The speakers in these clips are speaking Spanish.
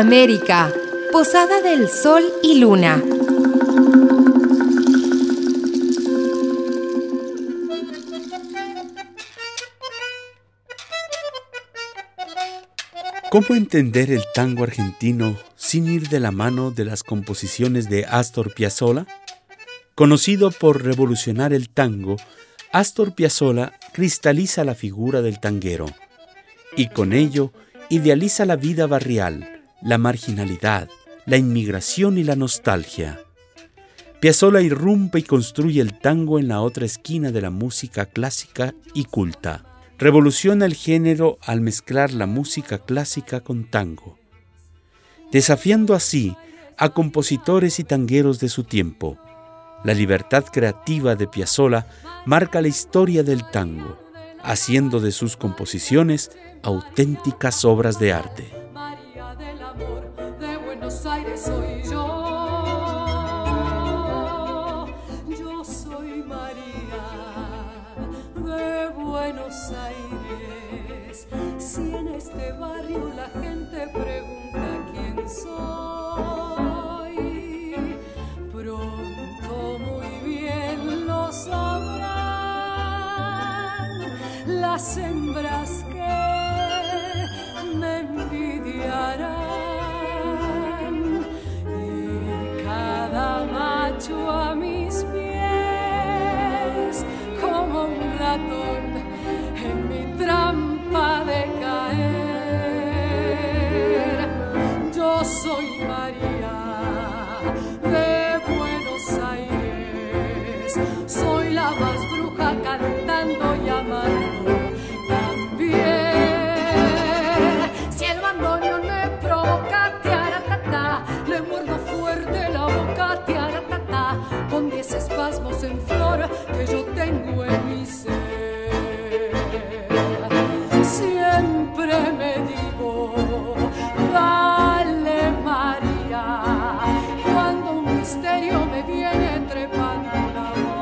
América, Posada del Sol y Luna. ¿Cómo entender el tango argentino sin ir de la mano de las composiciones de Astor Piazzolla? Conocido por revolucionar el tango, Astor Piazzolla cristaliza la figura del tanguero y con ello idealiza la vida barrial, la marginalidad, la inmigración y la nostalgia. Piazzolla irrumpe y construye el tango en la otra esquina de la música clásica y culta. Revoluciona el género al mezclar la música clásica con tango, desafiando así a compositores y tangueros de su tiempo. La libertad creativa de Piazzolla marca la historia del tango, haciendo de sus composiciones auténticas obras de arte.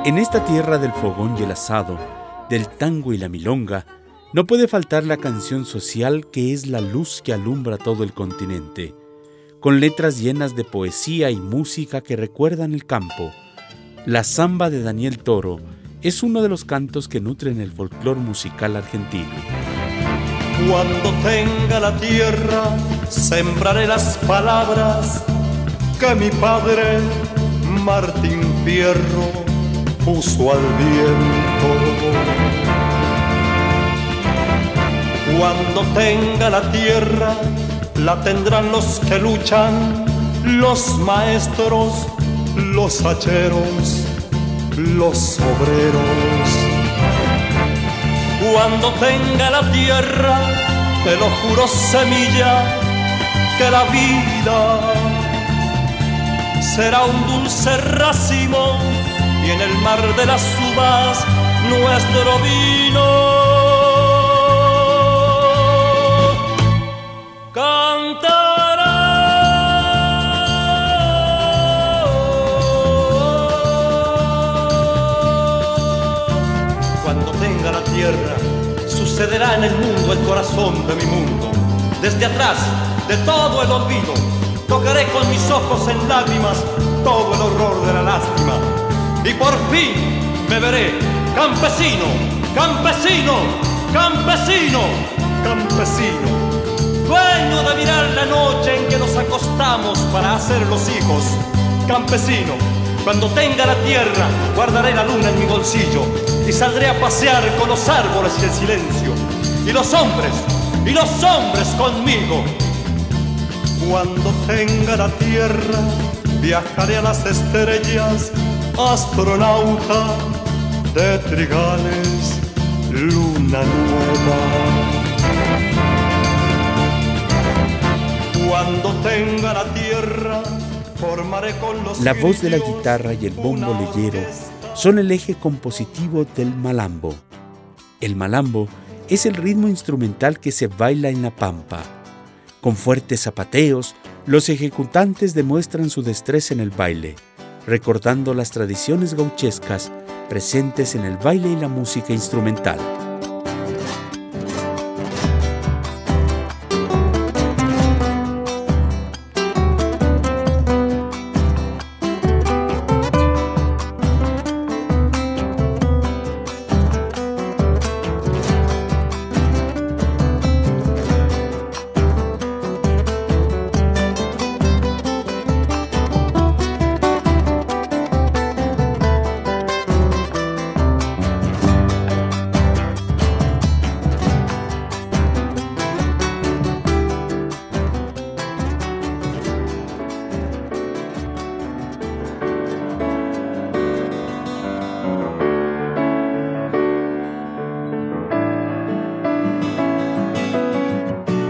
En esta tierra del fogón y el asado, del tango y la milonga, no puede faltar la canción social que es la luz que alumbra todo el continente, con letras llenas de poesía y música que recuerdan el campo. La samba de Daniel Toro es uno de los cantos que nutren el folclore musical argentino. Cuando tenga la tierra, sembraré las palabras que mi padre, Martín Fierro, puso al viento. Cuando tenga la tierra, la tendrán los que luchan, los maestros, los hacheros, los obreros. Cuando tenga la tierra, te lo juro semilla, que la vida será un dulce racimo y en el mar de las uvas nuestro vino. Cuando tenga la tierra, sucederá en el mundo el corazón de mi mundo. Desde atrás de todo el olvido, tocaré con mis ojos en lágrimas todo el horror de la lástima y por fin me veré campesino, campesino, campesino, campesino. Dueño de mirar la noche en que nos acostamos para hacer los hijos. Campesino, cuando tenga la tierra, guardaré la luna en mi bolsillo y saldré a pasear con los árboles y el silencio. Y los hombres, y los hombres conmigo. Cuando tenga la tierra, viajaré a las estrellas astronauta de trigales, luna nueva. Cuando tenga la tierra, formaré con los La voz de la guitarra y el bombo leyero son el eje compositivo del malambo. El malambo es el ritmo instrumental que se baila en la pampa. Con fuertes zapateos, los ejecutantes demuestran su destreza en el baile recordando las tradiciones gauchescas presentes en el baile y la música instrumental.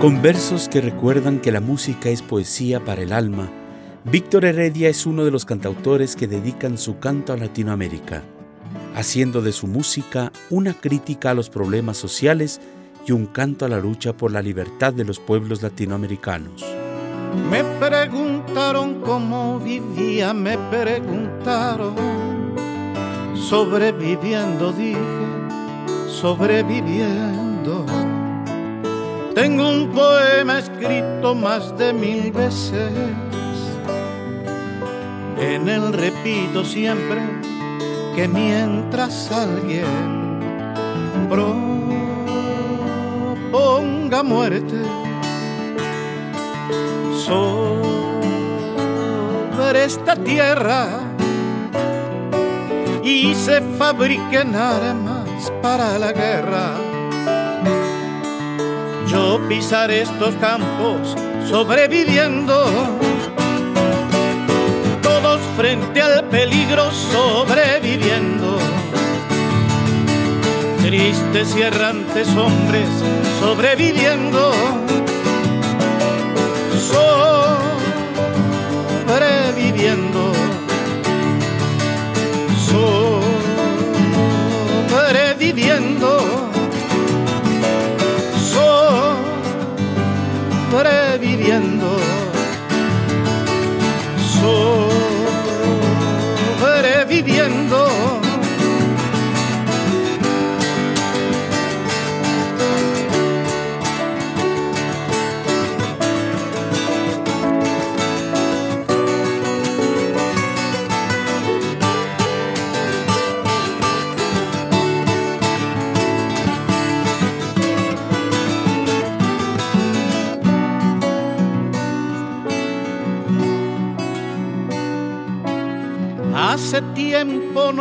Con versos que recuerdan que la música es poesía para el alma, Víctor Heredia es uno de los cantautores que dedican su canto a Latinoamérica, haciendo de su música una crítica a los problemas sociales y un canto a la lucha por la libertad de los pueblos latinoamericanos. Me preguntaron cómo vivía, me preguntaron, sobreviviendo, dije, sobreviviendo tengo un poema escrito más de mil veces. En él repito siempre que mientras alguien proponga muerte sobre esta tierra y se fabriquen armas para la guerra yo pisaré estos campos sobreviviendo. Todos frente al peligro sobreviviendo. Tristes y errantes hombres. Sobreviviendo. Sobreviviendo, sobreviviendo.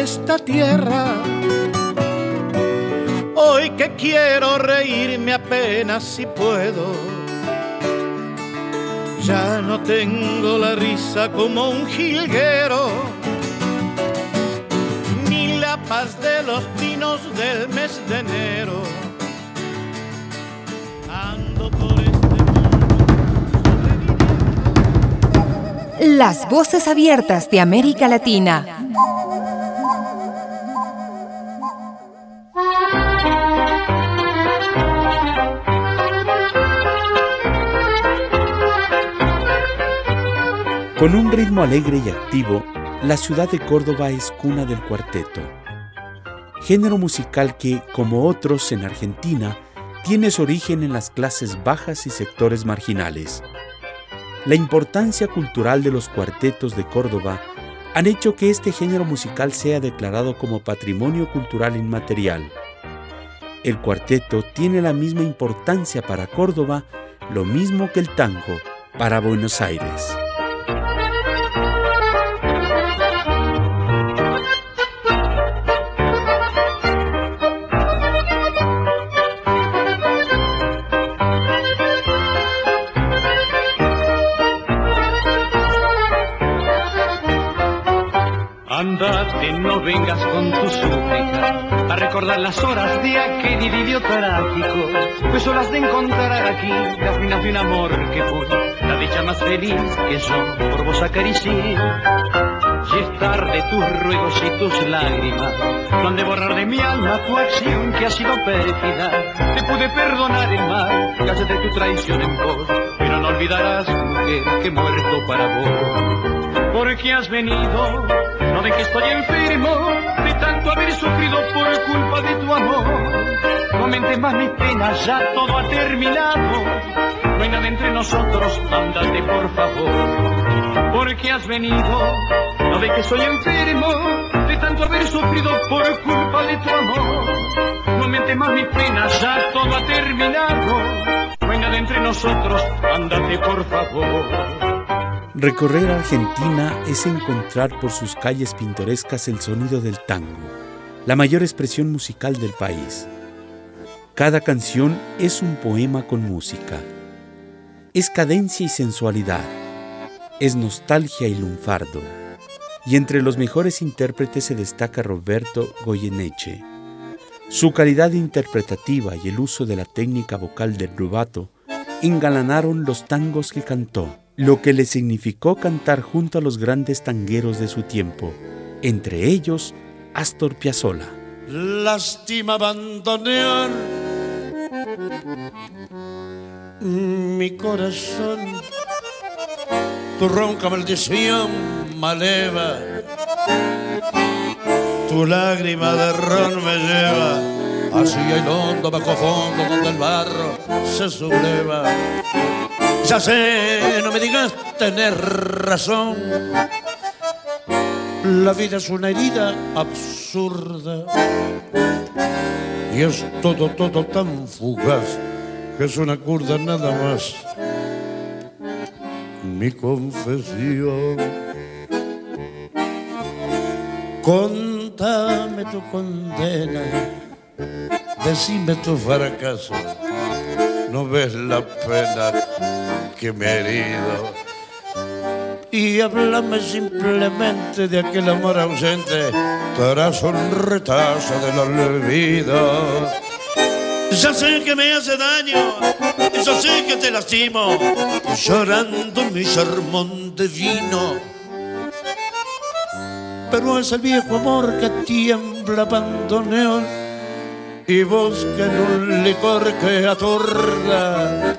esta tierra. Hoy que quiero reírme apenas si puedo. Ya no tengo la risa como un jilguero, ni la paz de los pinos del mes de enero. Ando por Las voces abiertas de América Latina. Con un ritmo alegre y activo, la ciudad de Córdoba es cuna del cuarteto. Género musical que, como otros en Argentina, tiene su origen en las clases bajas y sectores marginales la importancia cultural de los cuartetos de Córdoba han hecho que este género musical sea declarado como patrimonio cultural inmaterial. El cuarteto tiene la misma importancia para Córdoba, lo mismo que el tango para Buenos Aires. Recordar las horas de aquel idilio trágico, pues horas de encontrar aquí las minas de un amor que fue la dicha más feliz que yo por vos acaricié. Y es tarde tus ruegos y tus lágrimas no han de borrar de mi alma tu acción que ha sido pérfida. Te pude perdonar el mal hace de tu traición en vos, pero no olvidarás, mujer, que he muerto para vos. Porque has venido no de que estoy enfermo, haber sufrido por culpa de tu amor. No mentes más mis penas, ya todo ha terminado. No hay nada entre nosotros, ándate por favor. Porque has venido, no de que soy enfermo, de tanto haber sufrido por culpa de tu amor. No aumentes más mis penas, ya todo ha terminado. Venga de entre nosotros, ándate por favor. Recorrer Argentina es encontrar por sus calles pintorescas el sonido del tango, la mayor expresión musical del país. Cada canción es un poema con música. Es cadencia y sensualidad. Es nostalgia y lunfardo. Y entre los mejores intérpretes se destaca Roberto Goyeneche. Su calidad interpretativa y el uso de la técnica vocal del rubato engalanaron los tangos que cantó, lo que le significó cantar junto a los grandes tangueros de su tiempo, entre ellos Astor Piazzolla. Lástima abandonar mi corazón, tu ronca maldición maleva, tu lágrima de ron me lleva hacia el hondo bajo fondo donde el barro se subleva. Ya sé, no me digas tener razón. La vida es una herida absurda y es todo, todo tan fugaz que es una curda nada más. Mi confesión. Contame tu condena, decime tu fracaso. No ves la pena que me he herido y háblame simplemente de aquel amor ausente tras un retazo del olvido. Ya sé que me hace daño, ya sé que te lastimo, llorando mi sermón de vino. Pero es el viejo amor que tiembla abandoneón y busca en un licor que atorda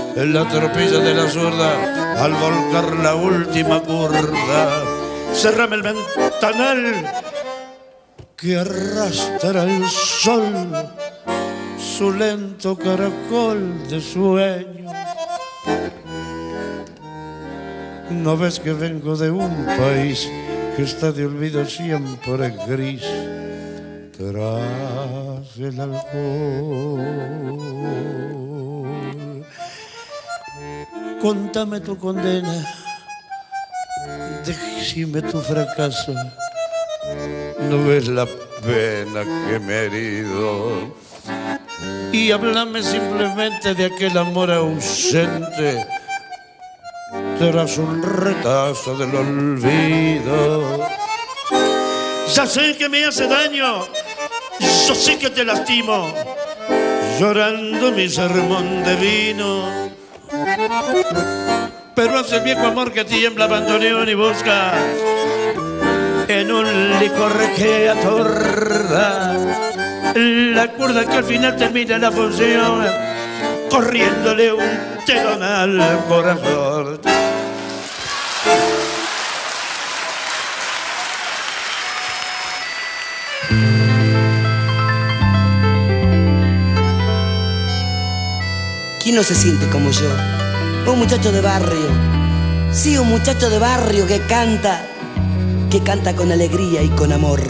en la tropilla de la zurda al volcar la última curda. Cerrame el ventanal que arrastra el sol su lento caracol de sueño. No ves que vengo de un país que está de olvido siempre gris tras el alcohol. Contame tu condena, decime tu fracaso. No ves la pena que me he herido. Y háblame simplemente de aquel amor ausente tras un retazo del olvido. Ya sé que me hace daño, yo sé que te lastimo, llorando mi sermón de vino. Pero hace el viejo amor que tiembla abandoneón y busca en un licor que atorda la cuerda que al final termina la función corriéndole un telón al corazón. ¿Quién no se siente como yo? Un muchacho de barrio. Sí, un muchacho de barrio que canta, que canta con alegría y con amor.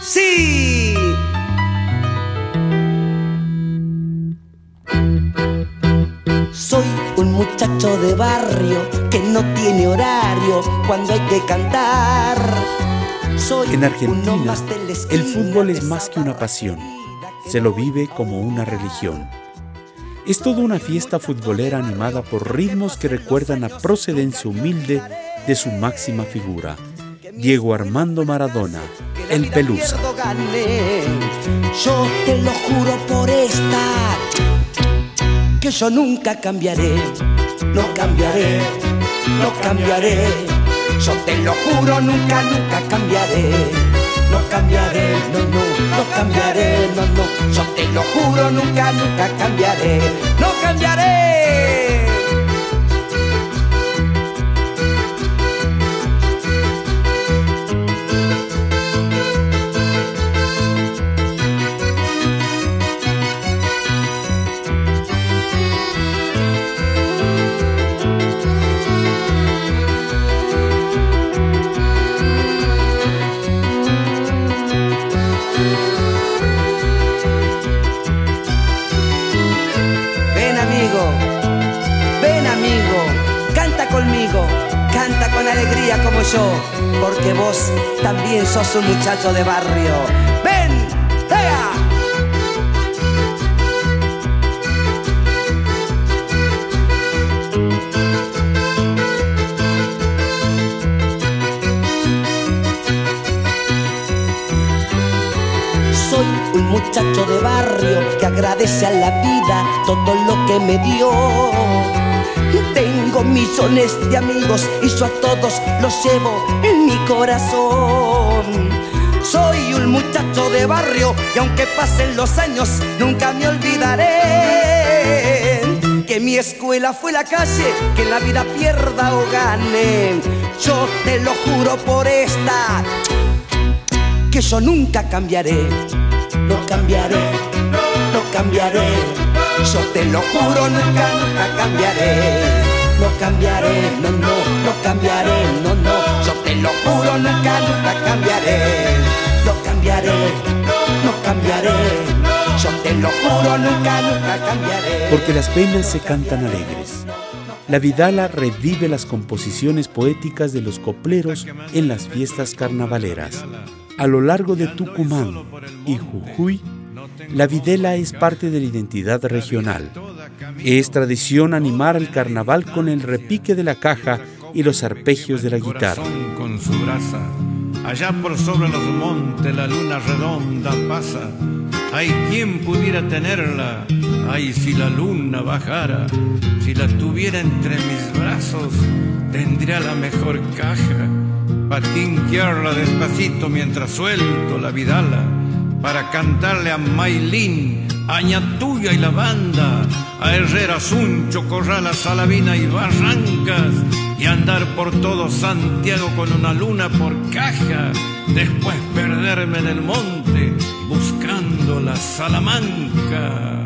Sí. Soy un muchacho de barrio que no tiene horario cuando hay que cantar. Soy En Argentina, el fútbol es más que una pasión. Se lo vive como una religión. Es toda una fiesta futbolera animada por ritmos que recuerdan la procedencia humilde de su máxima figura, Diego Armando Maradona, el Pelusa. Yo te lo juro por esta que yo nunca cambiaré, no cambiaré, no cambiaré. Yo te lo juro, nunca, nunca cambiaré, cambiaré, no, no, no cambiaré, no, no, yo te lo juro, nunca, nunca cambiaré, no cambiaré. Como yo, porque vos también sos un muchacho de barrio. Ven, ¡Ea! Soy un muchacho de barrio que agradece a la vida todo lo que me dio. Tengo millones de amigos y yo a todos los llevo en mi corazón. Soy un muchacho de barrio y aunque pasen los años nunca me olvidaré que mi escuela fue la calle, que la vida pierda o gane. Yo te lo juro por esta que yo nunca cambiaré, no cambiaré, no cambiaré, yo te lo juro, nunca, nunca cambiaré, no cambiaré, no, no, no cambiaré, no, no, yo te lo juro, nunca, nunca cambiaré, no cambiaré, no cambiaré, yo te lo juro, nunca, nunca cambiaré. Porque las penas se cantan alegres. La Vidala revive las composiciones poéticas de los copleros en las fiestas carnavaleras. A lo largo de Tucumán y Jujuy, la videla es parte de la identidad regional. Es tradición animar el carnaval con el repique de la caja y los arpegios de la guitarra. Allá por sobre los montes la luna redonda pasa. Hay quien pudiera tenerla, ay si la luna bajara, si la tuviera entre mis brazos, tendría la mejor caja. Patinquearla despacito mientras suelto la vidala, para cantarle a Mailín, Aña Tuya y la banda, a Herrera, Suncho, Corrala, Salavina y Barrancas, y andar por todo Santiago con una luna por caja, después perderme en el monte buscando la Salamanca.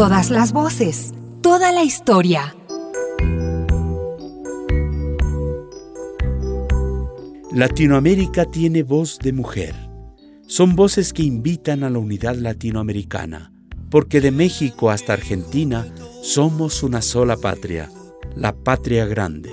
Todas las voces, toda la historia. Latinoamérica tiene voz de mujer. Son voces que invitan a la unidad latinoamericana, porque de México hasta Argentina somos una sola patria, la patria grande.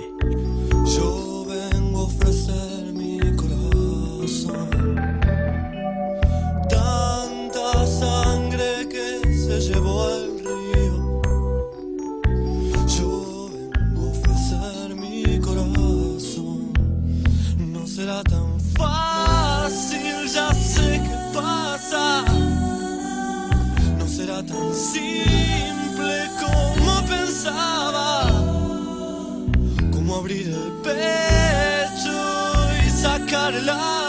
out love.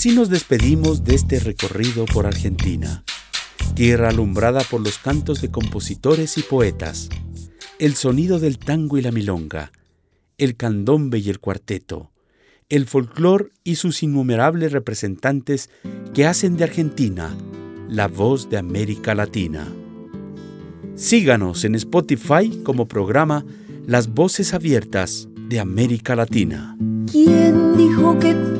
Así nos despedimos de este recorrido por Argentina, tierra alumbrada por los cantos de compositores y poetas, el sonido del tango y la milonga, el candombe y el cuarteto, el folclor y sus innumerables representantes que hacen de Argentina la voz de América Latina. Síganos en Spotify como programa Las Voces Abiertas de América Latina. ¿Quién dijo que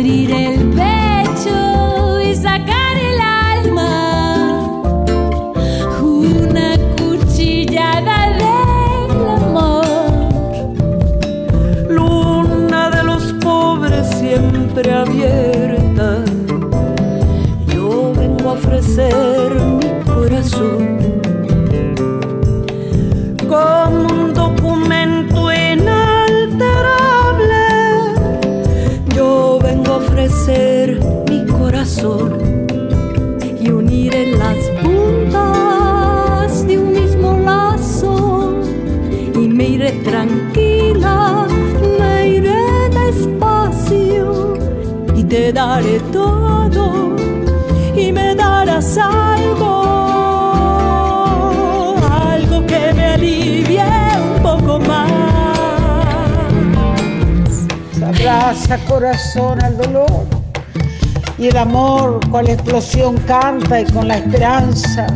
abrir el pecho Abraza corazón al dolor y el amor con la explosión canta y con la esperanza.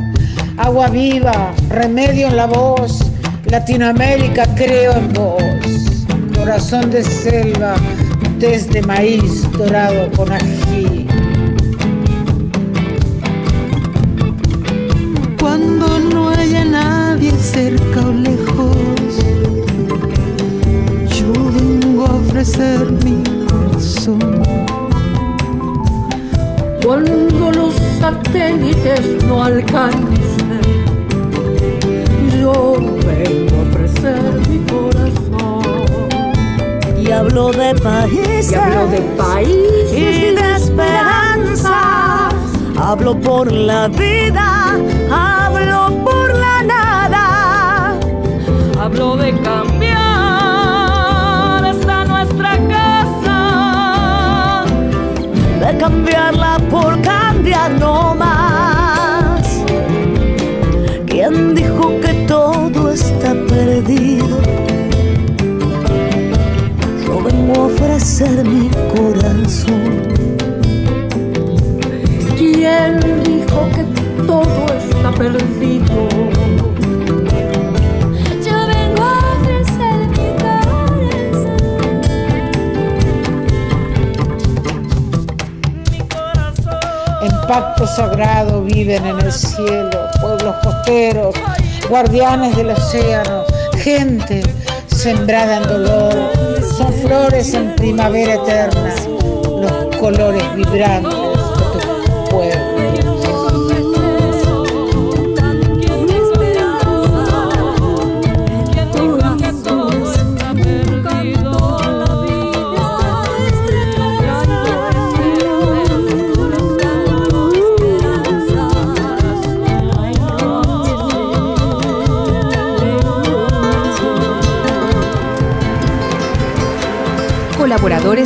Agua viva, remedio en la voz, Latinoamérica creo en vos. Corazón de selva, desde maíz dorado con ají. Cuando no haya nadie cerca ofrecer mi corazón. Cuando los satélites no alcancen, yo vengo a ofrecer mi corazón. Y hablo de países. Y hablo de países y de esperanzas. Hablo por la vida, hablo por la nada. Hablo de cambiar cambiarla por cambiar no más. ¿Quién dijo que todo está perdido? Yo vengo a ofrecer mi pacto sagrado viven en el cielo pueblos costeros, guardianes del océano, gente sembrada en dolor. Son flores en primavera eterna, los colores vibrantes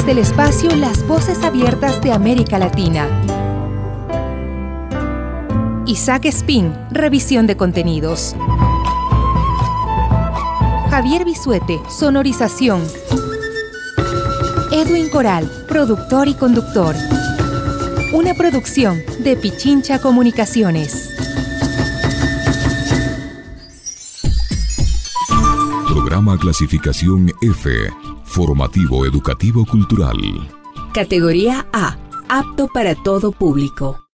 Del espacio Las Voces Abiertas de América Latina. Isaac Spin, revisión de contenidos. Javier Bisuete, sonorización. Edwin Coral, productor y conductor. Una producción de Pichincha Comunicaciones. Programa clasificación F. Formativo Educativo Cultural. Categoría A. Apto para todo público.